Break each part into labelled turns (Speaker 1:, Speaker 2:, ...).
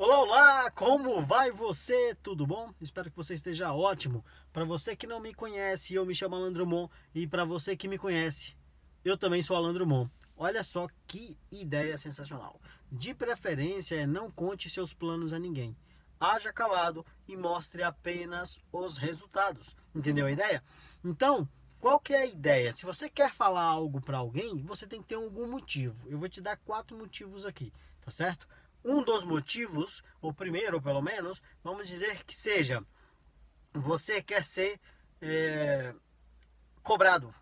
Speaker 1: Olá, olá! Como vai você? Tudo bom? Espero que você esteja ótimo. Para você que não me conhece, eu me chamo Alan Drummond e para você que me conhece, eu também sou Alan Drummond. Olha só que ideia sensacional. De preferência, não conte seus planos a ninguém. Haja calado e mostre apenas os resultados. Entendeu a ideia? Então, qual que é a ideia? Se você quer falar algo para alguém, você tem que ter algum motivo. Eu vou te dar quatro motivos aqui, tá certo? Um dos motivos, o primeiro pelo menos, vamos dizer que seja você quer ser é, cobrado,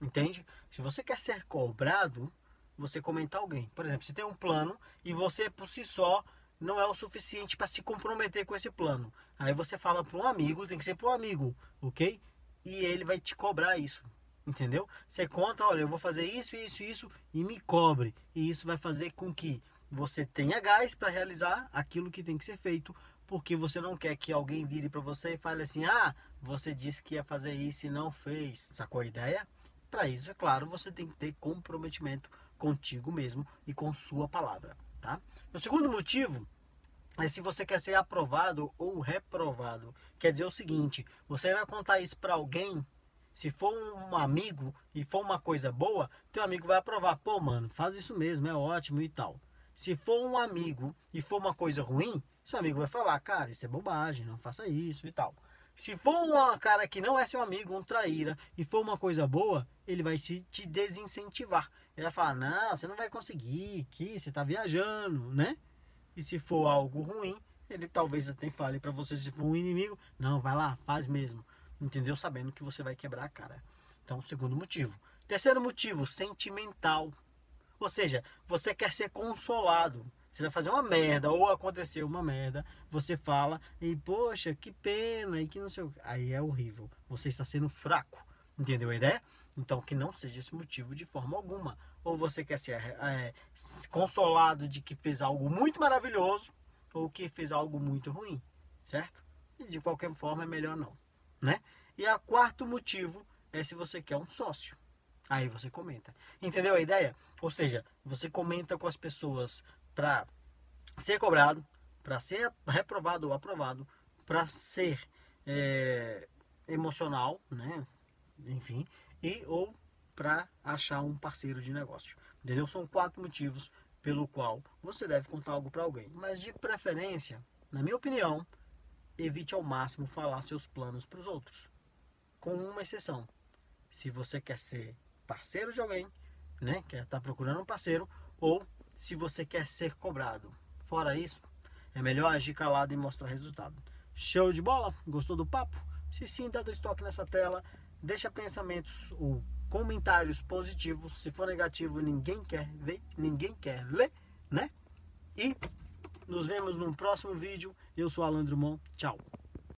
Speaker 1: entende? Se você quer ser cobrado, você comenta alguém. Por exemplo, você tem um plano e você por si só não é o suficiente para se comprometer com esse plano. Aí você fala para um amigo, tem que ser para um amigo, ok? E ele vai te cobrar isso, entendeu? Você conta, olha, eu vou fazer isso, isso, isso e me cobre. E isso vai fazer com que você tenha gás para realizar aquilo que tem que ser feito, porque você não quer que alguém vire para você e fale assim: "Ah, você disse que ia fazer isso e não fez". Sacou a ideia? Para isso, é claro, você tem que ter comprometimento contigo mesmo e com sua palavra, tá? O segundo motivo é se você quer ser aprovado ou reprovado. Quer dizer o seguinte, você vai contar isso para alguém se for um amigo e for uma coisa boa, teu amigo vai aprovar. Pô, mano, faz isso mesmo, é ótimo e tal. Se for um amigo e for uma coisa ruim, seu amigo vai falar, cara, isso é bobagem, não faça isso e tal. Se for um cara que não é seu amigo, um traíra, e for uma coisa boa, ele vai se, te desincentivar. Ele vai falar, não, você não vai conseguir, que você está viajando, né? E se for algo ruim, ele talvez até fale para você, se for um inimigo, não, vai lá, faz mesmo. Entendeu? Sabendo que você vai quebrar a cara. Então, segundo motivo. Terceiro motivo, sentimental. Ou seja, você quer ser consolado. Você vai fazer uma merda ou aconteceu uma merda, você fala e poxa, que pena e que não sei o que. Aí é horrível. Você está sendo fraco. Entendeu a ideia? Então que não seja esse motivo de forma alguma. Ou você quer ser é, consolado de que fez algo muito maravilhoso ou que fez algo muito ruim, certo? E de qualquer forma é melhor não, né? E o quarto motivo é se você quer um sócio. Aí você comenta. Entendeu a ideia? Ou seja, você comenta com as pessoas para ser cobrado, para ser reprovado ou aprovado, para ser é, emocional, né? Enfim, e ou para achar um parceiro de negócio. Entendeu? São quatro motivos pelo qual você deve contar algo para alguém. Mas de preferência, na minha opinião, evite ao máximo falar seus planos para os outros. Com uma exceção. Se você quer ser parceiro de alguém, né? Quer estar tá procurando um parceiro, ou se você quer ser cobrado. Fora isso, é melhor agir calado e mostrar resultado. Show de bola? Gostou do papo? Se sim, dá dois toques nessa tela, deixa pensamentos ou comentários positivos. Se for negativo, ninguém quer ver, ninguém quer ler, né? E nos vemos no próximo vídeo. Eu sou Alan Drummond. Tchau.